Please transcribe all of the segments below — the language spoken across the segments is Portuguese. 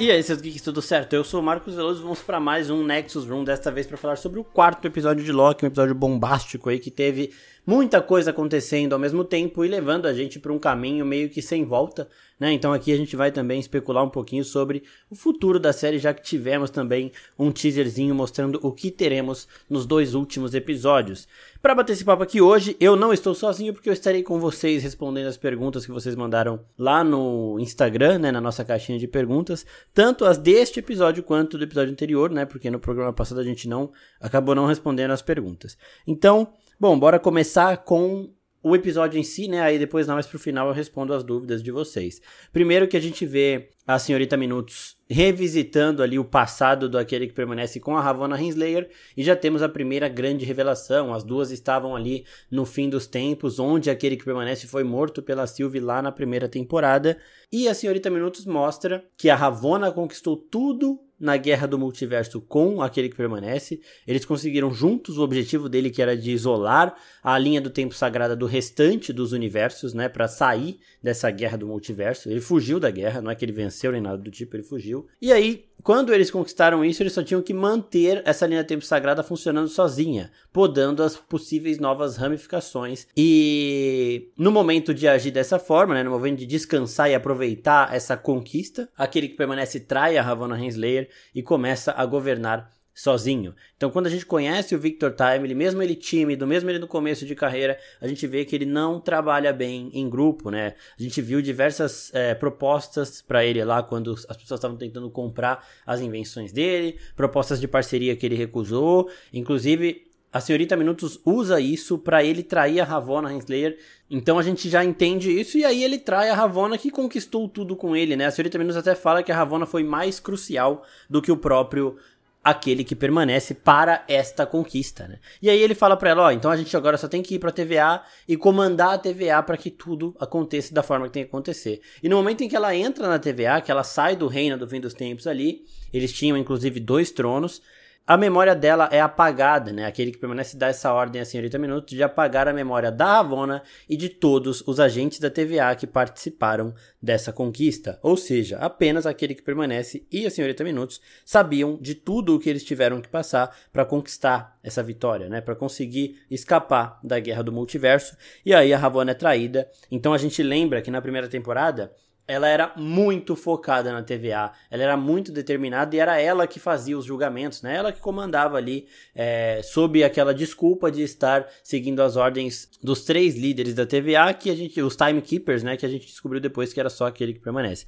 E aí, seus geeks, tudo certo? Eu sou o Marcos Veloso vamos para mais um Nexus Room, desta vez para falar sobre o quarto episódio de Loki, um episódio bombástico aí que teve muita coisa acontecendo ao mesmo tempo e levando a gente para um caminho meio que sem volta, né? Então aqui a gente vai também especular um pouquinho sobre o futuro da série, já que tivemos também um teaserzinho mostrando o que teremos nos dois últimos episódios. Para bater esse papo aqui hoje, eu não estou sozinho porque eu estarei com vocês respondendo as perguntas que vocês mandaram lá no Instagram, né, na nossa caixinha de perguntas, tanto as deste episódio quanto do episódio anterior, né, porque no programa passado a gente não acabou não respondendo as perguntas. Então, bom, bora começar com o episódio em si, né? Aí depois, mais pro final, eu respondo as dúvidas de vocês. Primeiro que a gente vê a senhorita Minutos revisitando ali o passado do aquele que permanece com a Ravonna Henslayer e já temos a primeira grande revelação. As duas estavam ali no fim dos tempos, onde aquele que permanece foi morto pela Sylvie lá na primeira temporada. E a senhorita Minutos mostra que a Ravonna conquistou tudo na guerra do multiverso com aquele que permanece. Eles conseguiram juntos o objetivo dele que era de isolar a linha do tempo sagrada do restante dos universos, né, para sair dessa guerra do multiverso. Ele fugiu da guerra, não é que ele venceu nem nada do tipo, ele fugiu. E aí quando eles conquistaram isso, eles só tinham que manter essa linha tempo sagrada funcionando sozinha, podando as possíveis novas ramificações. E no momento de agir dessa forma, né, no momento de descansar e aproveitar essa conquista, aquele que permanece trai a Ravonna Renslayer e começa a governar sozinho. Então, quando a gente conhece o Victor Time, mesmo ele tímido, mesmo ele no começo de carreira, a gente vê que ele não trabalha bem em grupo, né? A gente viu diversas é, propostas para ele lá quando as pessoas estavam tentando comprar as invenções dele, propostas de parceria que ele recusou, inclusive a senhorita Minutos usa isso para ele trair a Ravonna Henslayer. Então a gente já entende isso e aí ele trai a Ravonna que conquistou tudo com ele, né? A senhorita Minutos até fala que a Ravonna foi mais crucial do que o próprio aquele que permanece para esta conquista, né? E aí ele fala para ela, ó, então a gente agora só tem que ir para a TVA e comandar a TVA para que tudo aconteça da forma que tem que acontecer. E no momento em que ela entra na TVA, que ela sai do reino do fim dos tempos ali, eles tinham inclusive dois tronos, a memória dela é apagada, né? Aquele que permanece dá essa ordem a senhorita Minutos de apagar a memória da Ravonna e de todos os agentes da TVA que participaram dessa conquista. Ou seja, apenas aquele que permanece e a senhorita Minutos sabiam de tudo o que eles tiveram que passar para conquistar essa vitória, né? Para conseguir escapar da guerra do multiverso. E aí a Ravonna é traída. Então a gente lembra que na primeira temporada ela era muito focada na TVA, ela era muito determinada e era ela que fazia os julgamentos, né? Ela que comandava ali, é, sob aquela desculpa de estar seguindo as ordens dos três líderes da TVA, que a gente, os timekeepers, né? Que a gente descobriu depois que era só aquele que permanece.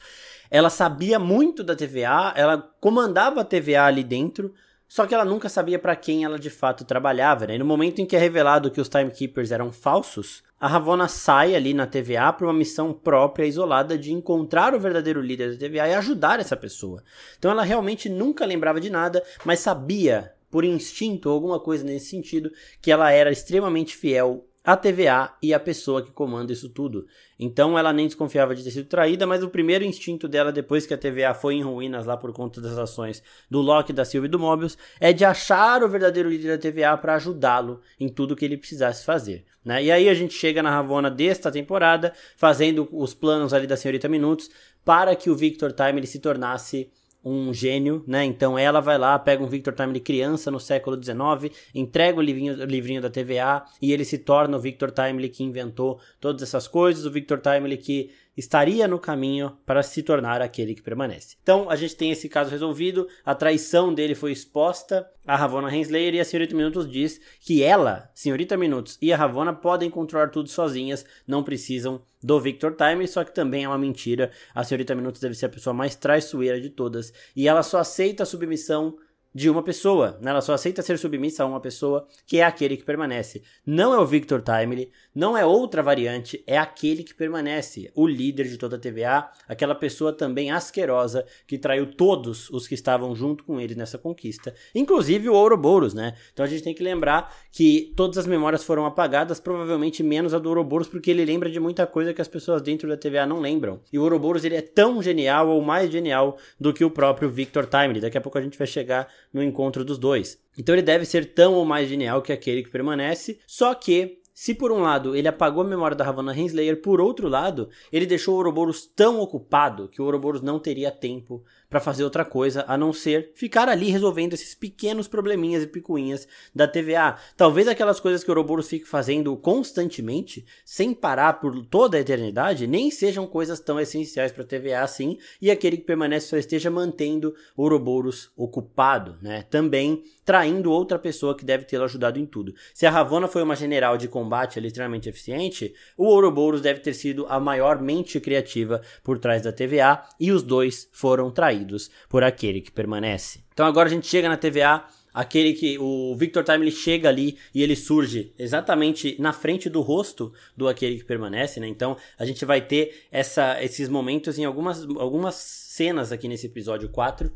Ela sabia muito da TVA, ela comandava a TVA ali dentro, só que ela nunca sabia para quem ela de fato trabalhava, né? E no momento em que é revelado que os timekeepers eram falsos, a Ravonna sai ali na TVA para uma missão própria, isolada, de encontrar o verdadeiro líder da TVA e ajudar essa pessoa. Então ela realmente nunca lembrava de nada, mas sabia, por instinto ou alguma coisa nesse sentido, que ela era extremamente fiel a TVA e a pessoa que comanda isso tudo. Então ela nem desconfiava de ter sido traída, mas o primeiro instinto dela, depois que a TVA foi em ruínas lá por conta das ações do Loki, da Sylvie e do Mobius, é de achar o verdadeiro líder da TVA para ajudá-lo em tudo que ele precisasse fazer. Né? E aí a gente chega na Ravona desta temporada, fazendo os planos ali da Senhorita Minutos, para que o Victor Time ele se tornasse um gênio, né? Então ela vai lá, pega um Victor Timely criança no século XIX, entrega o livrinho, o livrinho da TVA e ele se torna o Victor Timely que inventou todas essas coisas, o Victor Timely que estaria no caminho para se tornar aquele que permanece. Então a gente tem esse caso resolvido, a traição dele foi exposta a Ravonna Henslayer e a Senhorita Minutos diz que ela, Senhorita Minutos e a Ravonna podem controlar tudo sozinhas, não precisam do Victor Time, só que também é uma mentira. A Senhorita Minutos deve ser a pessoa mais traiçoeira de todas e ela só aceita a submissão de uma pessoa. Né? Ela só aceita ser submissa a uma pessoa que é aquele que permanece. Não é o Victor Timely, não é outra variante, é aquele que permanece, o líder de toda a TVA, aquela pessoa também asquerosa que traiu todos os que estavam junto com ele nessa conquista, inclusive o Ouroboros, né? Então a gente tem que lembrar que todas as memórias foram apagadas, provavelmente menos a do Ouroboros, porque ele lembra de muita coisa que as pessoas dentro da TVA não lembram. E o Ouroboros ele é tão genial ou mais genial do que o próprio Victor Timely. Daqui a pouco a gente vai chegar no encontro dos dois. Então ele deve ser tão ou mais genial que aquele que permanece, só que se por um lado ele apagou a memória da Ravonna Henslayer, por outro lado, ele deixou o Ouroboros tão ocupado que o Ouroboros não teria tempo para fazer outra coisa a não ser ficar ali resolvendo esses pequenos probleminhas e picuinhas da TVA. Talvez aquelas coisas que o Ouroboros fique fazendo constantemente, sem parar por toda a eternidade, nem sejam coisas tão essenciais para a TVA assim, e aquele que permanece só esteja mantendo o Ouroboros ocupado, né? Também traindo outra pessoa que deve tê-lo ajudado em tudo. Se a Ravonna foi uma general de combate extremamente eficiente, o Ouroboros deve ter sido a maior mente criativa por trás da TVA e os dois foram traídos por aquele que permanece. Então agora a gente chega na TVA aquele que o Victor Time ele chega ali e ele surge exatamente na frente do rosto do aquele que permanece, né? Então a gente vai ter essa, esses momentos em algumas, algumas cenas aqui nesse episódio 4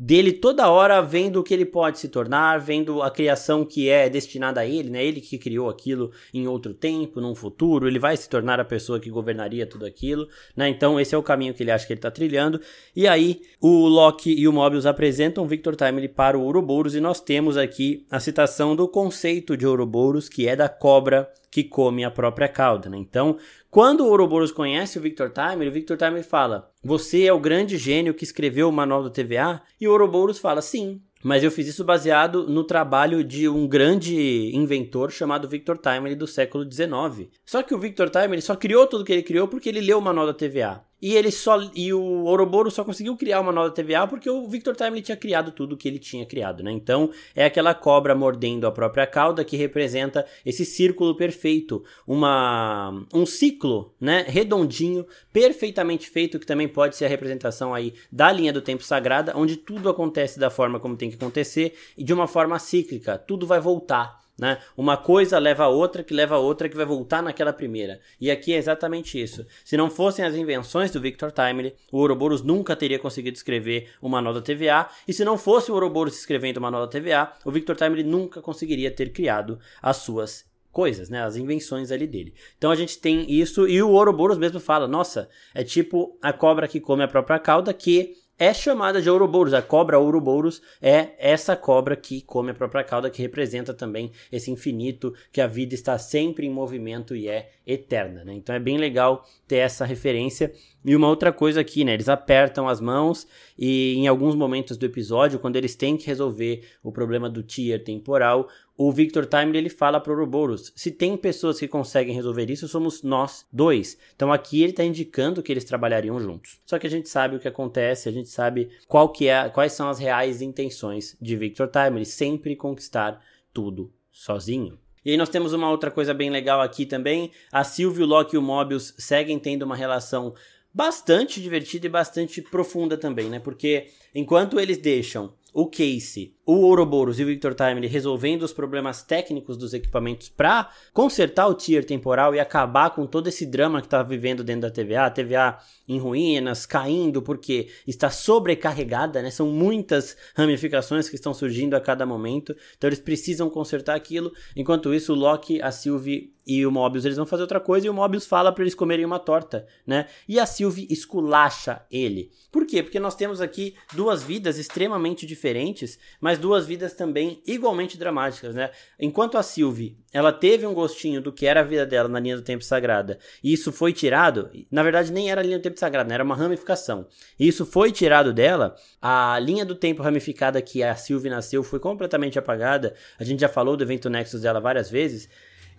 dele toda hora vendo o que ele pode se tornar, vendo a criação que é destinada a ele, né? Ele que criou aquilo em outro tempo, num futuro, ele vai se tornar a pessoa que governaria tudo aquilo, né? Então esse é o caminho que ele acha que ele está trilhando. E aí o Loki e o Mobius apresentam Victor Timely para o Ouroboros e nós temos aqui a citação do conceito de Ouroboros, que é da cobra que come a própria cauda, né? Então, quando o Ouroboros conhece o Victor Timer, o Victor Timer fala: Você é o grande gênio que escreveu o manual da TVA? E o Ouroboros fala: Sim, mas eu fiz isso baseado no trabalho de um grande inventor chamado Victor Timer do século XIX. Só que o Victor Timer só criou tudo que ele criou porque ele leu o manual da TVA. E ele só e o Ouroboros só conseguiu criar uma nova TVA porque o Victor Time tinha criado tudo que ele tinha criado, né? Então, é aquela cobra mordendo a própria cauda que representa esse círculo perfeito, uma um ciclo, né, redondinho, perfeitamente feito que também pode ser a representação aí da linha do tempo sagrada, onde tudo acontece da forma como tem que acontecer e de uma forma cíclica, tudo vai voltar né? Uma coisa leva a outra, que leva a outra, que vai voltar naquela primeira. E aqui é exatamente isso. Se não fossem as invenções do Victor Timely, o Ouroboros nunca teria conseguido escrever uma nova TVA. E se não fosse o Ouroboros escrevendo uma nova TVA, o Victor Timely nunca conseguiria ter criado as suas coisas, né? As invenções ali dele. Então a gente tem isso e o Ouroboros mesmo fala, nossa, é tipo a cobra que come a própria cauda que é chamada de Ouroboros. A cobra Ouroboros é essa cobra que come a própria cauda, que representa também esse infinito, que a vida está sempre em movimento e é eterna. Né? Então é bem legal ter essa referência. E uma outra coisa aqui, né? Eles apertam as mãos e em alguns momentos do episódio, quando eles têm que resolver o problema do tier temporal, o Victor Timer ele fala para o Ouroboros: se tem pessoas que conseguem resolver isso, somos nós dois. Então aqui ele está indicando que eles trabalhariam juntos. Só que a gente sabe o que acontece, a gente sabe qual que é, quais são as reais intenções de Victor Timer, sempre conquistar tudo sozinho. E aí nós temos uma outra coisa bem legal aqui também. A Sylvie, o Loki e o Mobius seguem tendo uma relação bastante divertida e bastante profunda também, né? Porque enquanto eles deixam o Casey, o Ouroboros e o Victor Time resolvendo os problemas técnicos dos equipamentos para consertar o tier temporal e acabar com todo esse drama que está vivendo dentro da TVA, a TVA em ruínas, caindo porque está sobrecarregada, né? São muitas ramificações que estão surgindo a cada momento, então eles precisam consertar aquilo. Enquanto isso, o Loki, a Sylvie e o Mobius eles vão fazer outra coisa e o Mobius fala para eles comerem uma torta, né? E a Sylvie esculacha ele. Por quê? Porque nós temos aqui duas vidas extremamente diferentes, mas duas vidas também igualmente dramáticas, né? Enquanto a Sylvie, ela teve um gostinho do que era a vida dela na linha do tempo sagrada, e isso foi tirado, na verdade nem era a linha do tempo sagrado, né? era uma ramificação. E isso foi tirado dela, a linha do tempo ramificada que a Sylvie nasceu foi completamente apagada. A gente já falou do evento Nexus dela várias vezes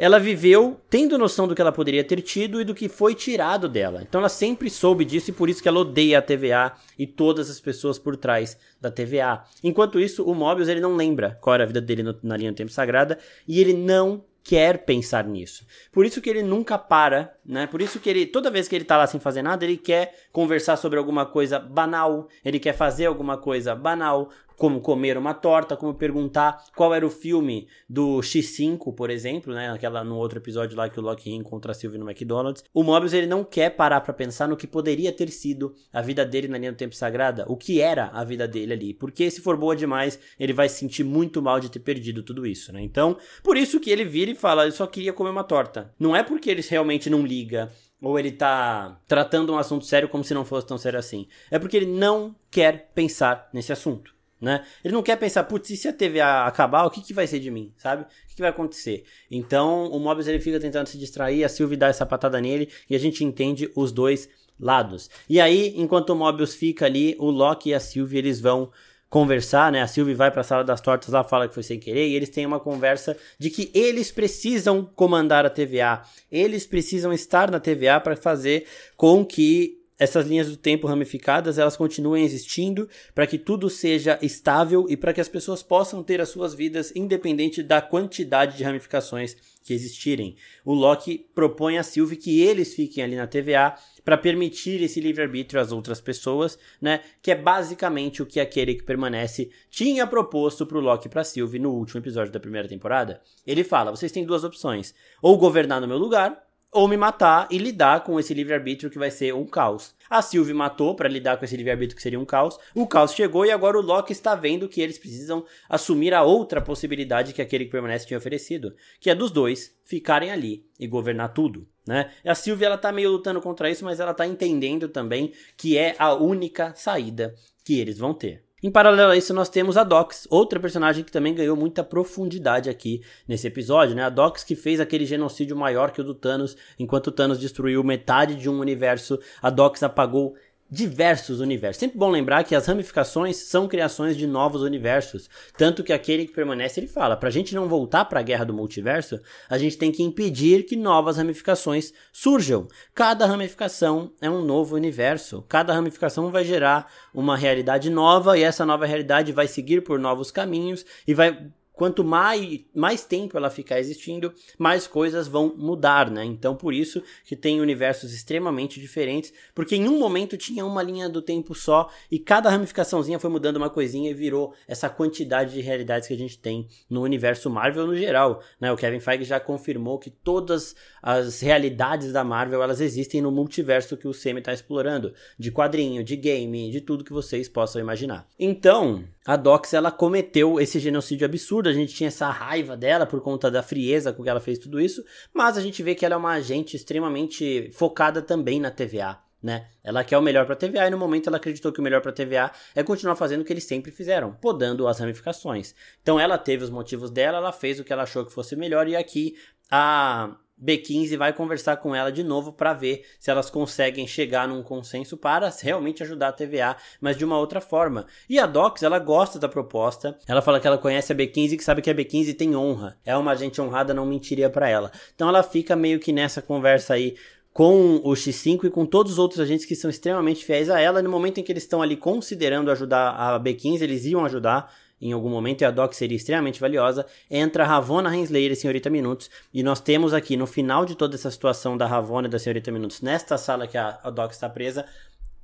ela viveu tendo noção do que ela poderia ter tido e do que foi tirado dela. Então ela sempre soube disso e por isso que ela odeia a TVA e todas as pessoas por trás da TVA. Enquanto isso, o Mobius ele não lembra qual era a vida dele no, na linha do tempo sagrada e ele não quer pensar nisso. Por isso que ele nunca para, né? Por isso que ele, toda vez que ele tá lá sem fazer nada, ele quer conversar sobre alguma coisa banal, ele quer fazer alguma coisa banal, como comer uma torta, como perguntar qual era o filme do X5, por exemplo, né? Aquela no outro episódio lá que o Loki encontra a Sylvie no McDonald's. O Mobius ele não quer parar para pensar no que poderia ter sido a vida dele na linha do tempo sagrada, o que era a vida dele ali, porque se for boa demais, ele vai se sentir muito mal de ter perdido tudo isso, né? Então, por isso que ele vira e fala, eu só queria comer uma torta. Não é porque ele realmente não liga ou ele tá tratando um assunto sério como se não fosse tão sério assim. É porque ele não quer pensar nesse assunto né? Ele não quer pensar, putz, e se a TV acabar, o que, que vai ser de mim, sabe? O que, que vai acontecer? Então, o Mobius ele fica tentando se distrair, a Sylvie dá essa patada nele e a gente entende os dois lados. E aí, enquanto o Mobius fica ali, o Loki e a Sylvie eles vão conversar, né? A Sylvie vai para a sala das tortas lá, fala que foi sem querer, e eles têm uma conversa de que eles precisam comandar a TVA. Eles precisam estar na TVA para fazer com que essas linhas do tempo ramificadas elas continuem existindo para que tudo seja estável e para que as pessoas possam ter as suas vidas independente da quantidade de ramificações que existirem. O Loki propõe a Sylvie que eles fiquem ali na TVA para permitir esse livre-arbítrio às outras pessoas, né? Que é basicamente o que aquele que permanece tinha proposto para o Loki e para Sylvie no último episódio da primeira temporada. Ele fala: vocês têm duas opções: ou governar no meu lugar ou me matar e lidar com esse livre-arbítrio que vai ser um caos. A Sylvie matou para lidar com esse livre-arbítrio que seria um caos. O caos chegou e agora o Loki está vendo que eles precisam assumir a outra possibilidade que aquele que permanece tinha oferecido, que é dos dois ficarem ali e governar tudo, né? E a Sylvie ela tá meio lutando contra isso, mas ela tá entendendo também que é a única saída que eles vão ter. Em paralelo a isso, nós temos a Dox, outra personagem que também ganhou muita profundidade aqui nesse episódio, né? A Dox que fez aquele genocídio maior que o do Thanos, enquanto o Thanos destruiu metade de um universo, a Dox apagou diversos universos. Sempre bom lembrar que as ramificações são criações de novos universos. Tanto que aquele que permanece, ele fala, para a gente não voltar para a guerra do multiverso, a gente tem que impedir que novas ramificações surjam. Cada ramificação é um novo universo. Cada ramificação vai gerar uma realidade nova e essa nova realidade vai seguir por novos caminhos e vai quanto mais, mais tempo ela ficar existindo, mais coisas vão mudar, né? Então, por isso que tem universos extremamente diferentes, porque em um momento tinha uma linha do tempo só e cada ramificaçãozinha foi mudando uma coisinha e virou essa quantidade de realidades que a gente tem no universo Marvel no geral, né? O Kevin Feige já confirmou que todas as realidades da Marvel, elas existem no multiverso que o Semi está explorando, de quadrinho, de game, de tudo que vocês possam imaginar. Então, a Dox ela cometeu esse genocídio absurdo, a gente tinha essa raiva dela por conta da frieza com que ela fez tudo isso, mas a gente vê que ela é uma agente extremamente focada também na TVA. Né? Ela quer o melhor para a TVA e no momento ela acreditou que o melhor para a TVA é continuar fazendo o que eles sempre fizeram, podando as ramificações. Então ela teve os motivos dela, ela fez o que ela achou que fosse melhor e aqui a B15 vai conversar com ela de novo para ver se elas conseguem chegar num consenso para realmente ajudar a TVA, mas de uma outra forma. E a Docs, ela gosta da proposta. Ela fala que ela conhece a B15 e que sabe que a B15 tem honra. É uma agente honrada, não mentiria para ela. Então ela fica meio que nessa conversa aí com o X5 e com todos os outros agentes que são extremamente fiéis a ela. No momento em que eles estão ali considerando ajudar a B15, eles iam ajudar em algum momento e a Doc seria extremamente valiosa. Entra Ravonna Renslayer e Senhorita Minutos. E nós temos aqui, no final de toda essa situação da Ravonna e da Senhorita Minutos, nesta sala que a, a Doc está presa,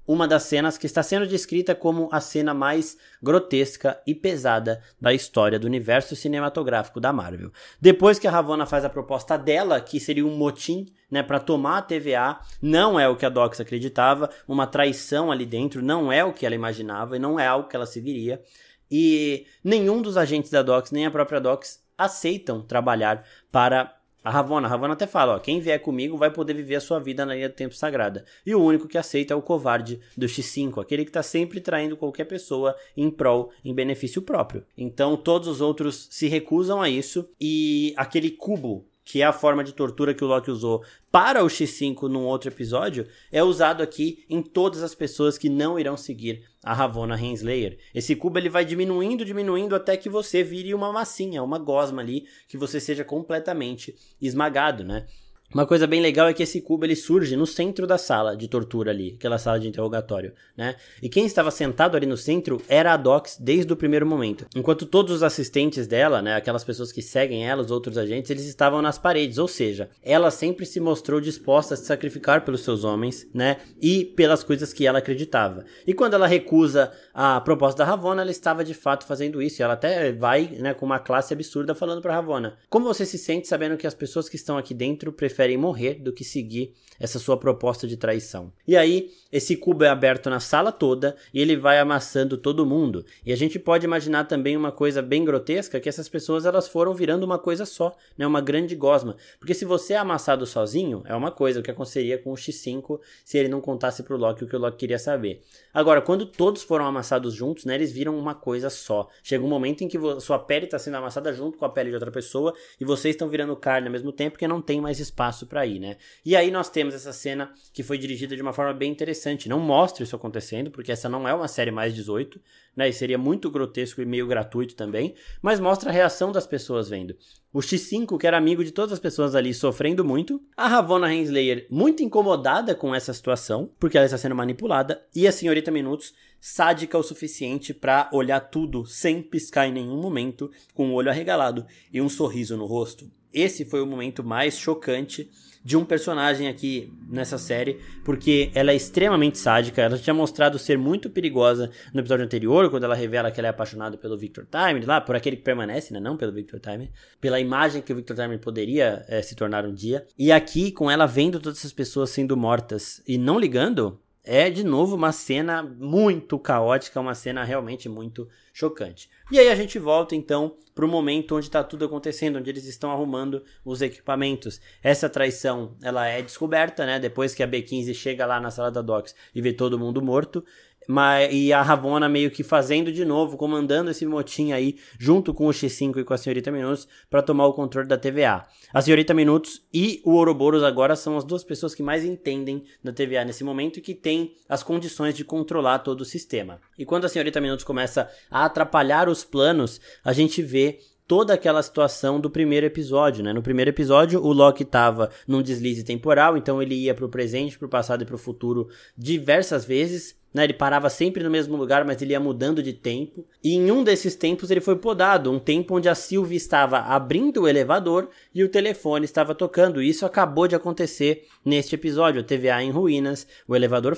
uma das cenas que está sendo descrita como a cena mais grotesca e pesada da história do universo cinematográfico da Marvel. Depois que a Ravonna faz a proposta dela, que seria um motim né, para tomar a TVA, não é o que a Dox acreditava, uma traição ali dentro, não é o que ela imaginava e não é algo que ela seguiria. E nenhum dos agentes da Docs, nem a própria Docs, aceitam trabalhar para a Ravonna. A Ravonna até fala: ó, quem vier comigo vai poder viver a sua vida na linha do tempo sagrada. E o único que aceita é o covarde do X5, aquele que está sempre traindo qualquer pessoa em prol, em benefício próprio. Então todos os outros se recusam a isso e aquele cubo que é a forma de tortura que o Loki usou para o X5 num outro episódio, é usado aqui em todas as pessoas que não irão seguir a Ravonna Renslayer. Esse cubo ele vai diminuindo, diminuindo até que você vire uma massinha, uma gosma ali, que você seja completamente esmagado, né? Uma coisa bem legal é que esse cubo ele surge no centro da sala de tortura ali, aquela sala de interrogatório, né? E quem estava sentado ali no centro era a Dox desde o primeiro momento. Enquanto todos os assistentes dela, né, aquelas pessoas que seguem ela, os outros agentes, eles estavam nas paredes, ou seja, ela sempre se mostrou disposta a se sacrificar pelos seus homens, né, e pelas coisas que ela acreditava. E quando ela recusa a proposta da Ravonna, ela estava de fato fazendo isso. E ela até vai, né, com uma classe absurda falando para Ravonna: "Como você se sente sabendo que as pessoas que estão aqui dentro preferem preferem morrer do que seguir essa sua proposta de traição. E aí, esse cubo é aberto na sala toda e ele vai amassando todo mundo. E a gente pode imaginar também uma coisa bem grotesca, que essas pessoas elas foram virando uma coisa só, né, uma grande gosma. Porque se você é amassado sozinho, é uma coisa, o que aconteceria com o X5 se ele não contasse pro Loki o que o Loki queria saber. Agora, quando todos foram amassados juntos, né, eles viram uma coisa só. Chega um momento em que sua pele está sendo amassada junto com a pele de outra pessoa e vocês estão virando carne ao mesmo tempo que não tem mais espaço espaço para ir, né? E aí nós temos essa cena que foi dirigida de uma forma bem interessante. Não mostra isso acontecendo, porque essa não é uma série mais 18, né? E seria muito grotesco e meio gratuito também, mas mostra a reação das pessoas vendo. O X5, que era amigo de todas as pessoas ali, sofrendo muito. A Ravonna Henslayer, muito incomodada com essa situação, porque ela está sendo manipulada. E a Senhorita Minutos, sádica o suficiente para olhar tudo sem piscar em nenhum momento, com o olho arregalado e um sorriso no rosto. Esse foi o momento mais chocante de um personagem aqui nessa série, porque ela é extremamente sádica. Ela tinha mostrado ser muito perigosa no episódio anterior, quando ela revela que ela é apaixonada pelo Victor Time, lá, por aquele que permanece, né? Não pelo Victor Time, pela imagem que o Victor Time poderia é, se tornar um dia. E aqui, com ela vendo todas essas pessoas sendo mortas e não ligando, é de novo uma cena muito caótica, uma cena realmente muito chocante. E aí a gente volta então para o momento onde está tudo acontecendo, onde eles estão arrumando os equipamentos. Essa traição, ela é descoberta, né? Depois que a B15 chega lá na sala da Docs e vê todo mundo morto, mas, e a Ravona meio que fazendo de novo, comandando esse motim aí, junto com o X5 e com a Senhorita Minutos, para tomar o controle da TVA. A Senhorita Minutos e o Ouroboros agora são as duas pessoas que mais entendem da TVA nesse momento e que têm as condições de controlar todo o sistema. E quando a Senhorita Minutos começa a atrapalhar os planos, a gente vê toda aquela situação do primeiro episódio, né? No primeiro episódio, o Loki estava num deslize temporal, então ele ia para o presente, para o passado e para o futuro diversas vezes. Né, ele parava sempre no mesmo lugar, mas ele ia mudando de tempo. E em um desses tempos ele foi podado, um tempo onde a Sylvie estava abrindo o elevador e o telefone estava tocando. Isso acabou de acontecer neste episódio. A TVA em ruínas, o elevador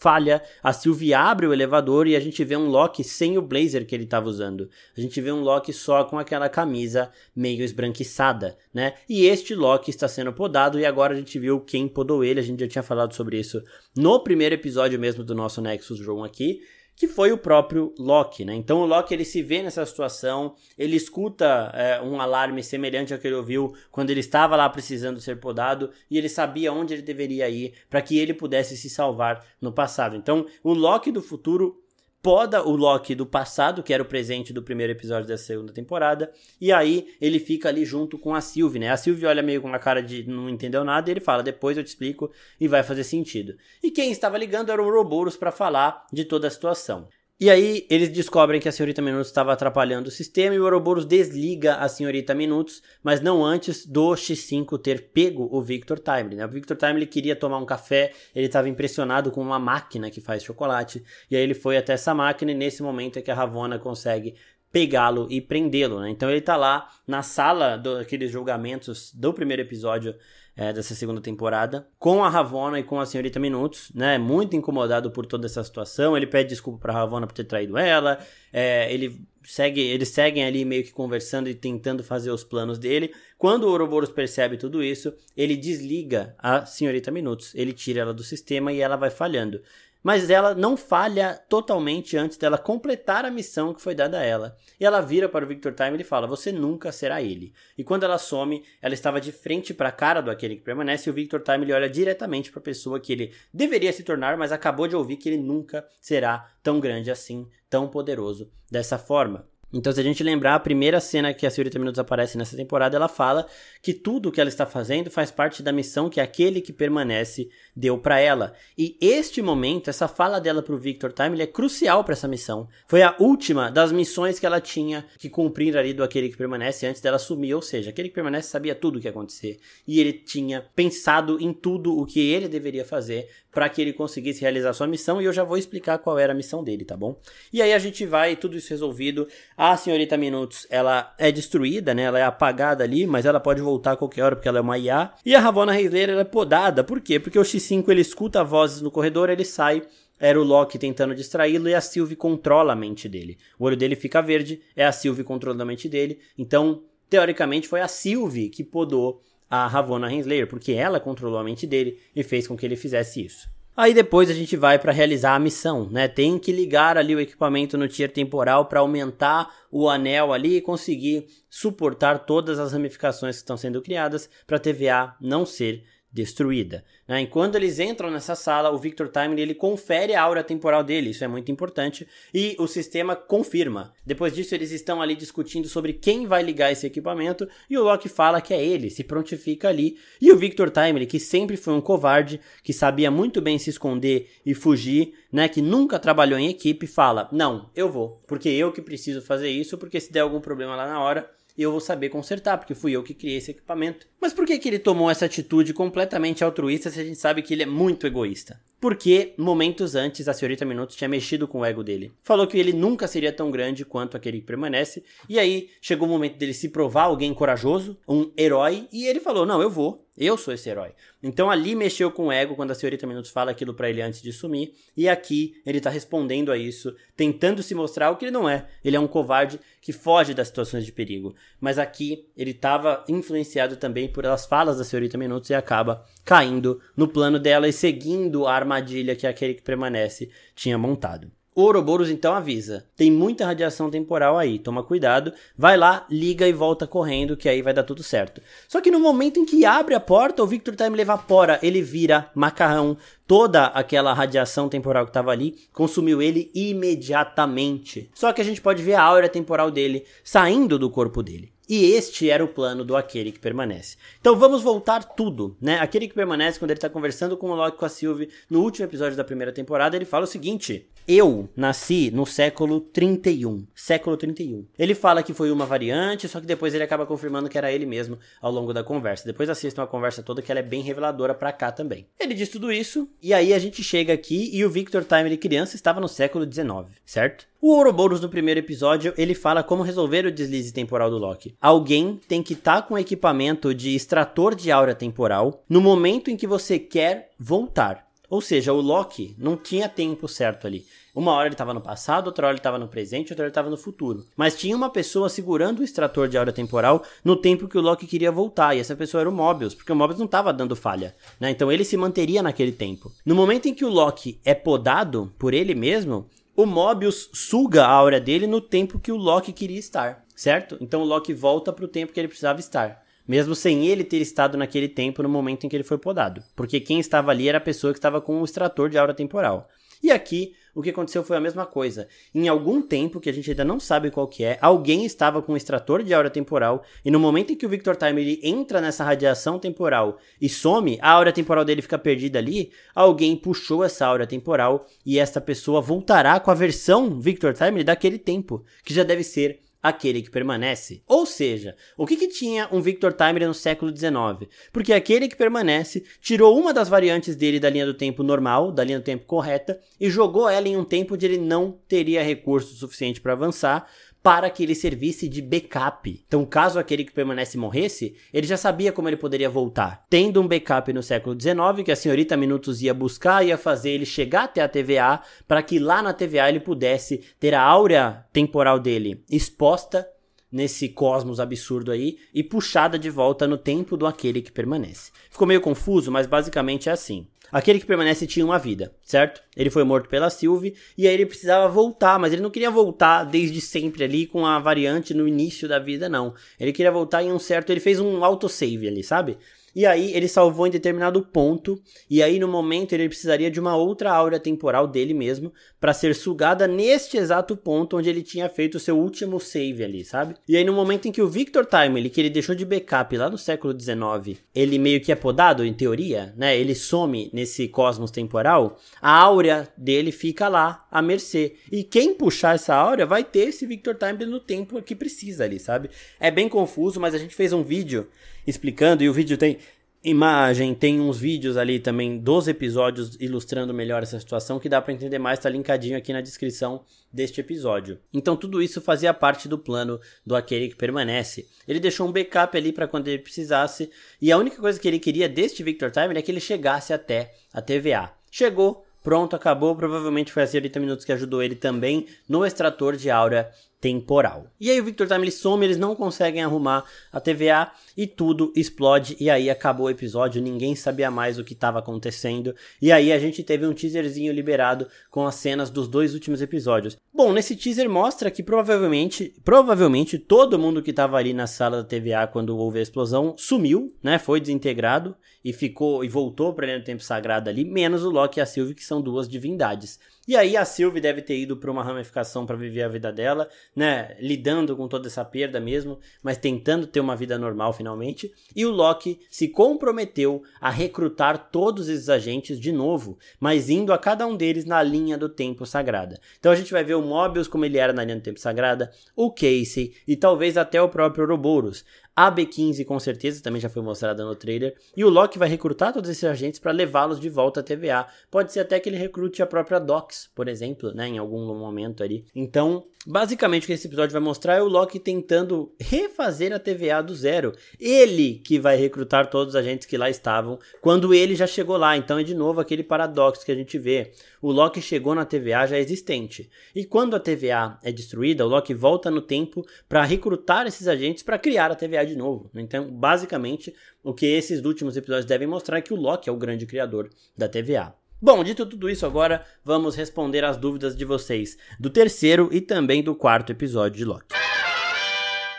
falha, a Sylvie abre o elevador e a gente vê um Loki sem o blazer que ele estava usando. A gente vê um Loki só com aquela camisa meio esbranquiçada, né? E este Loki está sendo podado e agora a gente viu quem podou ele, a gente já tinha falado sobre isso no primeiro episódio mesmo do nosso Nexus Room aqui que foi o próprio Loki, né? Então o Loki ele se vê nessa situação, ele escuta é, um alarme semelhante ao que ele ouviu quando ele estava lá precisando ser podado e ele sabia onde ele deveria ir para que ele pudesse se salvar no passado. Então o Loki do futuro poda o Loki do passado, que era o presente do primeiro episódio da segunda temporada, e aí ele fica ali junto com a Sylvie, né? A Sylvie olha meio com uma cara de não entendeu nada e ele fala: "Depois eu te explico" e vai fazer sentido. E quem estava ligando era o Ouroboros para falar de toda a situação. E aí eles descobrem que a senhorita Minutos estava atrapalhando o sistema e o Ouroboros desliga a senhorita Minutos, mas não antes do X5 ter pego o Victor Time. Né? O Victor Time ele queria tomar um café, ele estava impressionado com uma máquina que faz chocolate, e aí ele foi até essa máquina e nesse momento é que a Ravonna consegue pegá-lo e prendê-lo. Né? Então ele está lá na sala daqueles julgamentos do primeiro episódio é, dessa segunda temporada, com a Ravonna e com a Senhorita Minutos, né? Muito incomodado por toda essa situação. Ele pede desculpa pra Ravonna por ter traído ela. É, ele segue, eles seguem ali meio que conversando e tentando fazer os planos dele. Quando o Ouroboros percebe tudo isso, ele desliga a Senhorita Minutos. Ele tira ela do sistema e ela vai falhando mas ela não falha totalmente antes dela completar a missão que foi dada a ela. E ela vira para o Victor Time e fala: Você nunca será ele. E quando ela some, ela estava de frente para a cara do aquele que permanece e o Victor Time olha diretamente para a pessoa que ele deveria se tornar, mas acabou de ouvir que ele nunca será tão grande assim, tão poderoso dessa forma. Então, se a gente lembrar, a primeira cena que a Senhorita Minutos aparece nessa temporada, ela fala que tudo o que ela está fazendo faz parte da missão que aquele que permanece deu para ela. E este momento, essa fala dela pro Victor Time, é crucial para essa missão. Foi a última das missões que ela tinha que cumprir ali do aquele que permanece antes dela sumir, ou seja, aquele que permanece sabia tudo o que ia acontecer e ele tinha pensado em tudo o que ele deveria fazer para que ele conseguisse realizar sua missão e eu já vou explicar qual era a missão dele, tá bom? E aí a gente vai, tudo isso resolvido. A senhorita Minutos, ela é destruída, né? Ela é apagada ali, mas ela pode voltar a qualquer hora porque ela é uma IA. E a Ravonna Reisler, ela é podada, por quê? Porque o X5 ele escuta vozes no corredor, ele sai era o Loki tentando distraí-lo e a Sylvie controla a mente dele. O olho dele fica verde, é a Sylvie controlando a mente dele. Então, teoricamente, foi a Sylvie que podou a Ravonna Renslayer, porque ela controlou a mente dele e fez com que ele fizesse isso. Aí depois a gente vai para realizar a missão, né? Tem que ligar ali o equipamento no tier temporal para aumentar o anel ali e conseguir suportar todas as ramificações que estão sendo criadas para a TVA não ser destruída. Né? E quando eles entram nessa sala, o Victor Timely ele confere a aura temporal dele, isso é muito importante, e o sistema confirma. Depois disso, eles estão ali discutindo sobre quem vai ligar esse equipamento, e o Loki fala que é ele, se prontifica ali. E o Victor Timely, que sempre foi um covarde, que sabia muito bem se esconder e fugir, né, que nunca trabalhou em equipe, fala: "Não, eu vou, porque eu que preciso fazer isso, porque se der algum problema lá na hora, e eu vou saber consertar, porque fui eu que criei esse equipamento. Mas por que, que ele tomou essa atitude completamente altruísta se a gente sabe que ele é muito egoísta? Porque momentos antes a senhorita Minutos tinha mexido com o ego dele. Falou que ele nunca seria tão grande quanto aquele que permanece. E aí chegou o momento dele se provar alguém corajoso, um herói, e ele falou: Não, eu vou. Eu sou esse herói. Então ali mexeu com o ego quando a senhorita Minutos fala aquilo para ele antes de sumir. E aqui ele tá respondendo a isso, tentando se mostrar o que ele não é. Ele é um covarde que foge das situações de perigo. Mas aqui ele estava influenciado também por as falas da senhorita Minutos e acaba caindo no plano dela e seguindo a armadilha que aquele que permanece tinha montado. Ouroboros então avisa: tem muita radiação temporal aí, toma cuidado, vai lá, liga e volta correndo, que aí vai dar tudo certo. Só que no momento em que abre a porta, o Victor Time evapora, ele vira macarrão, toda aquela radiação temporal que estava ali consumiu ele imediatamente. Só que a gente pode ver a aura temporal dele saindo do corpo dele. E este era o plano do Aquele que Permanece. Então vamos voltar tudo, né? Aquele que Permanece, quando ele está conversando com o Loki com a Sylvie no último episódio da primeira temporada, ele fala o seguinte: Eu nasci no século 31. Século 31. Ele fala que foi uma variante, só que depois ele acaba confirmando que era ele mesmo ao longo da conversa. Depois assistam a conversa toda, que ela é bem reveladora para cá também. Ele diz tudo isso, e aí a gente chega aqui e o Victor Time de criança estava no século 19, certo? O Ouroboros no primeiro episódio, ele fala como resolver o deslize temporal do Loki. Alguém tem que estar tá com equipamento de extrator de aura temporal no momento em que você quer voltar. Ou seja, o Loki não tinha tempo certo ali. Uma hora ele estava no passado, outra hora ele estava no presente, outra hora ele estava no futuro. Mas tinha uma pessoa segurando o extrator de aura temporal no tempo que o Loki queria voltar. E essa pessoa era o Mobius, porque o Mobius não estava dando falha. Né? Então ele se manteria naquele tempo. No momento em que o Loki é podado por ele mesmo, o Mobius suga a aura dele no tempo que o Loki queria estar, certo? Então o Loki volta para o tempo que ele precisava estar. Mesmo sem ele ter estado naquele tempo no momento em que ele foi podado. Porque quem estava ali era a pessoa que estava com o extrator de aura temporal. E aqui o que aconteceu foi a mesma coisa. Em algum tempo, que a gente ainda não sabe qual que é, alguém estava com um extrator de aura temporal, e no momento em que o Victor Time entra nessa radiação temporal e some, a aura temporal dele fica perdida ali, alguém puxou essa aura temporal e essa pessoa voltará com a versão Victor Time daquele tempo, que já deve ser aquele que permanece. Ou seja, o que, que tinha um Victor Timer no século XIX? Porque aquele que permanece tirou uma das variantes dele da linha do tempo normal, da linha do tempo correta, e jogou ela em um tempo onde ele não teria recurso suficiente para avançar, para que ele servisse de backup. Então, caso aquele que permanece morresse, ele já sabia como ele poderia voltar. Tendo um backup no século XIX, que a senhorita Minutos ia buscar, ia fazer ele chegar até a TVA, para que lá na TVA ele pudesse ter a áurea temporal dele exposta nesse cosmos absurdo aí e puxada de volta no tempo do aquele que permanece. Ficou meio confuso, mas basicamente é assim. Aquele que permanece tinha uma vida, certo? Ele foi morto pela Sylvie e aí ele precisava voltar, mas ele não queria voltar desde sempre ali com a variante no início da vida, não. Ele queria voltar em um certo. Ele fez um autosave ali, sabe? E aí ele salvou em determinado ponto, e aí no momento ele precisaria de uma outra aura temporal dele mesmo para ser sugada neste exato ponto onde ele tinha feito o seu último save ali, sabe? E aí no momento em que o Victor Time, ele que ele deixou de backup lá no século 19, ele meio que é podado em teoria, né? Ele some nesse cosmos temporal, a áurea dele fica lá à mercê. E quem puxar essa áurea vai ter esse Victor Time no tempo que precisa ali, sabe? É bem confuso, mas a gente fez um vídeo explicando, e o vídeo tem imagem, tem uns vídeos ali também dos episódios ilustrando melhor essa situação que dá para entender mais, tá linkadinho aqui na descrição deste episódio. Então tudo isso fazia parte do plano do aquele que permanece. Ele deixou um backup ali para quando ele precisasse, e a única coisa que ele queria deste Victor Time é que ele chegasse até a TVA. Chegou, pronto, acabou, provavelmente foi a 30 minutos que ajudou ele também no extrator de aura temporal. E aí o Victor Time ele some, eles não conseguem arrumar a TVA e tudo explode e aí acabou o episódio, ninguém sabia mais o que estava acontecendo. E aí a gente teve um teaserzinho liberado com as cenas dos dois últimos episódios. Bom, nesse teaser mostra que provavelmente, provavelmente todo mundo que estava ali na sala da TVA quando houve a explosão sumiu, né? Foi desintegrado e ficou e voltou para o tempo sagrado ali, menos o Loki e a Sylvie que são duas divindades. E aí a Sylvie deve ter ido para uma ramificação para viver a vida dela, né, lidando com toda essa perda mesmo, mas tentando ter uma vida normal finalmente. E o Loki se comprometeu a recrutar todos esses agentes de novo, mas indo a cada um deles na linha do tempo sagrada. Então a gente vai ver o Mobius como ele era na linha do tempo sagrada, o Casey e talvez até o próprio Ouroboros. A B15 com certeza também já foi mostrada no trailer. E o Loki vai recrutar todos esses agentes para levá-los de volta à TVA. Pode ser até que ele recrute a própria Docs, por exemplo, né, em algum momento ali. Então, basicamente o que esse episódio vai mostrar é o Loki tentando refazer a TVA do zero. Ele que vai recrutar todos os agentes que lá estavam quando ele já chegou lá. Então é de novo aquele paradoxo que a gente vê. O Loki chegou na TVA já existente. E quando a TVA é destruída, o Loki volta no tempo para recrutar esses agentes para criar a TVA de novo. Então, basicamente, o que esses últimos episódios devem mostrar é que o Loki é o grande criador da TVA. Bom, dito tudo isso, agora vamos responder as dúvidas de vocês do terceiro e também do quarto episódio de Loki.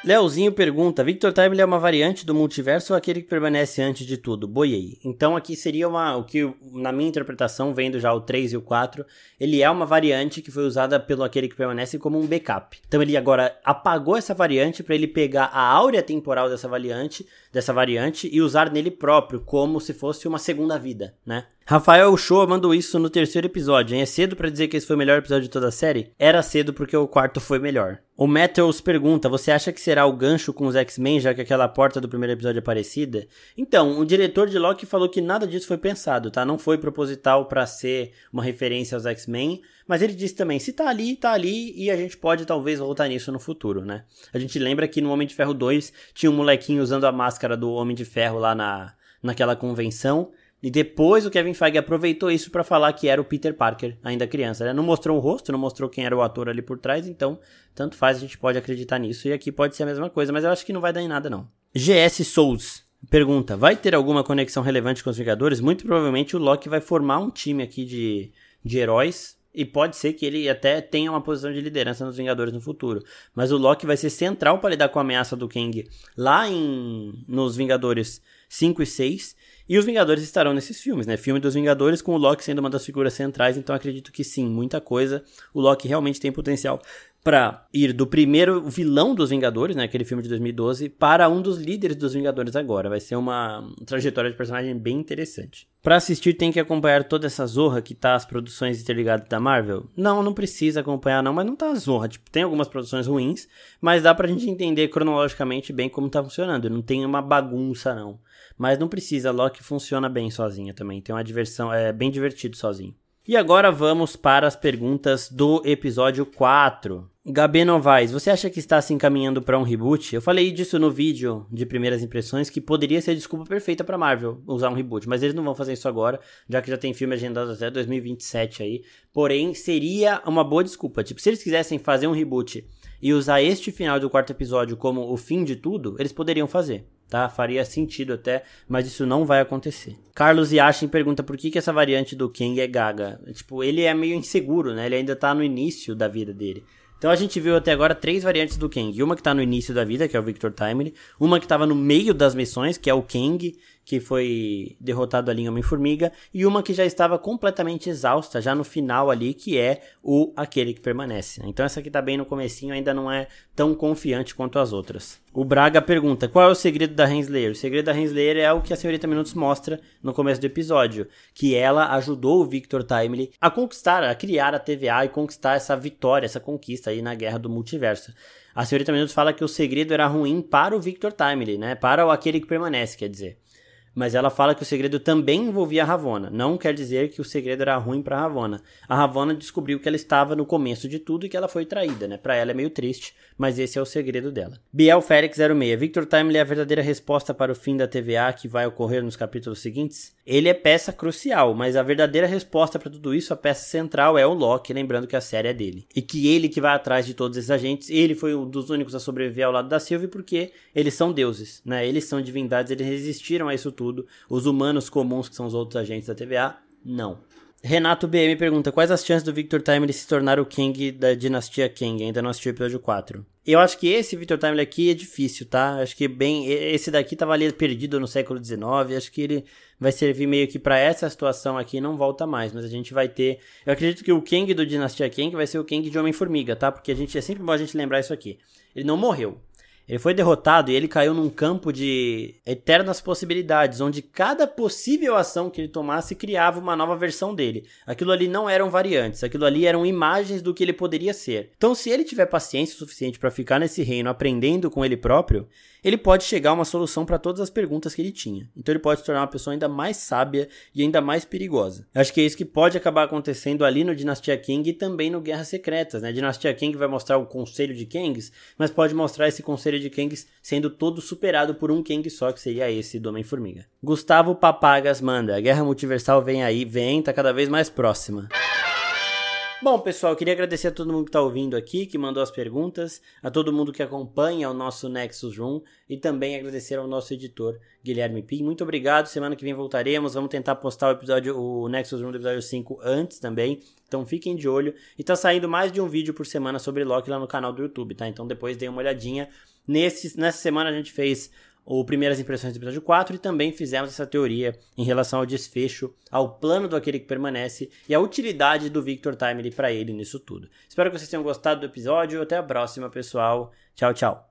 Leozinho pergunta: Victor Time é uma variante do multiverso ou aquele que permanece antes de tudo? Boiei. Então aqui seria uma. O que, na minha interpretação, vendo já o 3 e o 4, ele é uma variante que foi usada pelo aquele que permanece como um backup. Então ele agora apagou essa variante para ele pegar a áurea temporal dessa variante, dessa variante e usar nele próprio, como se fosse uma segunda vida, né? Rafael Show mandou isso no terceiro episódio, hein? É cedo para dizer que esse foi o melhor episódio de toda a série? Era cedo porque o quarto foi melhor. O Metals pergunta: Você acha que será o gancho com os X-Men, já que aquela porta do primeiro episódio é parecida? Então, o diretor de Loki falou que nada disso foi pensado, tá? Não foi proposital para ser uma referência aos X-Men, mas ele disse também: se tá ali, tá ali, e a gente pode talvez voltar nisso no futuro, né? A gente lembra que no Homem de Ferro 2 tinha um molequinho usando a máscara do Homem de Ferro lá na, naquela convenção. E depois o Kevin Feige aproveitou isso para falar que era o Peter Parker, ainda criança. Né? Não mostrou o rosto, não mostrou quem era o ator ali por trás, então tanto faz, a gente pode acreditar nisso. E aqui pode ser a mesma coisa, mas eu acho que não vai dar em nada não. GS Souls pergunta: vai ter alguma conexão relevante com os Vingadores? Muito provavelmente o Loki vai formar um time aqui de, de heróis. E pode ser que ele até tenha uma posição de liderança nos Vingadores no futuro. Mas o Loki vai ser central para lidar com a ameaça do Kang lá em nos Vingadores 5 e 6 e os Vingadores estarão nesses filmes, né? Filme dos Vingadores com o Loki sendo uma das figuras centrais, então acredito que sim, muita coisa. O Loki realmente tem potencial para ir do primeiro vilão dos Vingadores, né, aquele filme de 2012, para um dos líderes dos Vingadores agora. Vai ser uma trajetória de personagem bem interessante. Para assistir tem que acompanhar toda essa zorra que tá as produções interligadas da Marvel? Não, não precisa acompanhar não, mas não tá zorra. Tipo, tem algumas produções ruins, mas dá pra gente entender cronologicamente bem como tá funcionando. Não tem uma bagunça não. Mas não precisa, Loki funciona bem sozinha também. Tem uma diversão, é bem divertido sozinho. E agora vamos para as perguntas do episódio 4. Gabi Novaes, você acha que está se encaminhando para um reboot? Eu falei disso no vídeo de primeiras impressões que poderia ser a desculpa perfeita para Marvel usar um reboot, mas eles não vão fazer isso agora, já que já tem filme agendado até 2027 aí. Porém, seria uma boa desculpa. Tipo, se eles quisessem fazer um reboot e usar este final do quarto episódio como o fim de tudo, eles poderiam fazer tá? Faria sentido até, mas isso não vai acontecer. Carlos Yashin pergunta por que, que essa variante do King é gaga. Tipo, ele é meio inseguro, né? Ele ainda tá no início da vida dele. Então a gente viu até agora três variantes do Kang. Uma que tá no início da vida, que é o Victor Timely. Uma que tava no meio das missões, que é o Kang, que foi derrotado ali em Homem-Formiga. E uma que já estava completamente exausta, já no final ali, que é o Aquele que Permanece. Então essa aqui tá bem no comecinho, ainda não é tão confiante quanto as outras. O Braga pergunta: qual é o segredo da Henslayer? O segredo da Henslayer é o que a senhorita Minutos mostra no começo do episódio, que ela ajudou o Victor Timely a conquistar, a criar a TVA e conquistar essa vitória, essa conquista aí na guerra do multiverso. A senhorita Minutos fala que o segredo era ruim para o Victor Timely, né? Para o aquele que permanece, quer dizer. Mas ela fala que o segredo também envolvia a Ravonna. Não quer dizer que o segredo era ruim para Ravonna. A Ravonna descobriu que ela estava no começo de tudo e que ela foi traída, né? Para ela é meio triste, mas esse é o segredo dela. Biel Félix 06. Victor Timely é a verdadeira resposta para o fim da TVA que vai ocorrer nos capítulos seguintes? Ele é peça crucial, mas a verdadeira resposta para tudo isso, a peça central é o Loki, lembrando que a série é dele. E que ele que vai atrás de todos esses agentes, ele foi um dos únicos a sobreviver ao lado da Sylvie porque eles são deuses, né? Eles são divindades, eles resistiram a isso tudo. Os humanos comuns, que são os outros agentes da TVA, não. Renato BM pergunta: quais as chances do Victor Timely se tornar o King da dinastia King? Ainda não assisti o episódio 4. Eu acho que esse Victor Timely aqui é difícil, tá? Acho que bem. Esse daqui tava ali perdido no século XIX. Acho que ele vai servir meio que para essa situação aqui e não volta mais. Mas a gente vai ter. Eu acredito que o King do Dinastia King vai ser o King de Homem-Formiga, tá? Porque a gente é sempre bom a gente lembrar isso aqui. Ele não morreu. Ele foi derrotado e ele caiu num campo de eternas possibilidades, onde cada possível ação que ele tomasse criava uma nova versão dele. Aquilo ali não eram variantes, aquilo ali eram imagens do que ele poderia ser. Então, se ele tiver paciência suficiente para ficar nesse reino aprendendo com ele próprio, ele pode chegar a uma solução para todas as perguntas que ele tinha. Então ele pode se tornar uma pessoa ainda mais sábia e ainda mais perigosa. Acho que é isso que pode acabar acontecendo ali no Dinastia King e também no Guerras Secretas, né? Dinastia King vai mostrar o conselho de Kangs, mas pode mostrar esse conselho de Kangs sendo todo superado por um Kang só, que seria esse do Homem-Formiga. Gustavo Papagas manda: a Guerra Multiversal vem aí, vem, tá cada vez mais próxima. Bom, pessoal, queria agradecer a todo mundo que está ouvindo aqui, que mandou as perguntas, a todo mundo que acompanha o nosso Nexus Room e também agradecer ao nosso editor, Guilherme Pim. Muito obrigado. Semana que vem voltaremos. Vamos tentar postar o episódio, o Nexus Room do episódio 5 antes também. Então fiquem de olho. E tá saindo mais de um vídeo por semana sobre Loki lá no canal do YouTube, tá? Então depois dê uma olhadinha. Nesse, nessa semana a gente fez o Primeiras Impressões do episódio 4 e também fizemos essa teoria em relação ao desfecho, ao plano do aquele que permanece e a utilidade do Victor Timely para ele nisso tudo. Espero que vocês tenham gostado do episódio. Até a próxima, pessoal. Tchau, tchau.